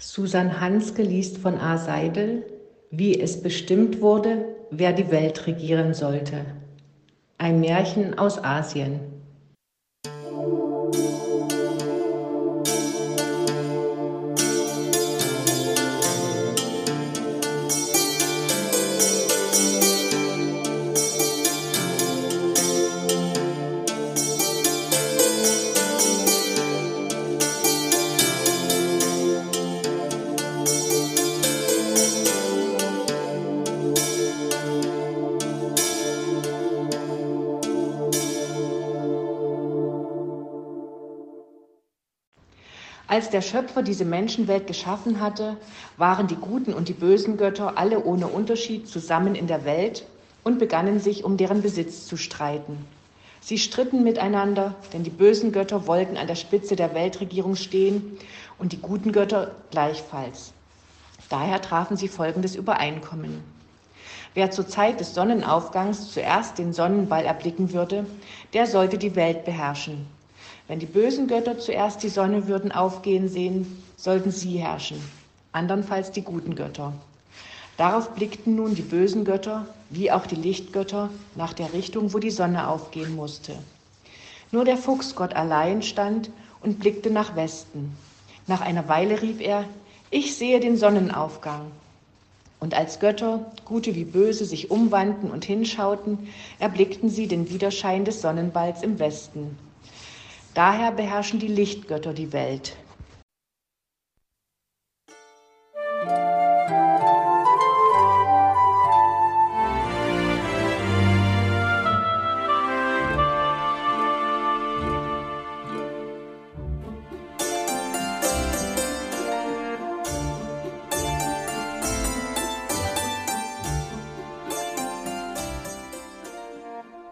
Susan Hanske liest von A. Seidel, wie es bestimmt wurde, wer die Welt regieren sollte. Ein Märchen aus Asien. Als der Schöpfer diese Menschenwelt geschaffen hatte, waren die guten und die bösen Götter alle ohne Unterschied zusammen in der Welt und begannen sich um deren Besitz zu streiten. Sie stritten miteinander, denn die bösen Götter wollten an der Spitze der Weltregierung stehen und die guten Götter gleichfalls. Daher trafen sie folgendes Übereinkommen. Wer zur Zeit des Sonnenaufgangs zuerst den Sonnenball erblicken würde, der sollte die Welt beherrschen. Wenn die bösen Götter zuerst die Sonne würden aufgehen sehen, sollten sie herrschen, andernfalls die guten Götter. Darauf blickten nun die bösen Götter, wie auch die Lichtgötter, nach der Richtung, wo die Sonne aufgehen musste. Nur der Fuchsgott allein stand und blickte nach Westen. Nach einer Weile rief er, ich sehe den Sonnenaufgang. Und als Götter, gute wie böse, sich umwandten und hinschauten, erblickten sie den Widerschein des Sonnenballs im Westen. Daher beherrschen die Lichtgötter die Welt.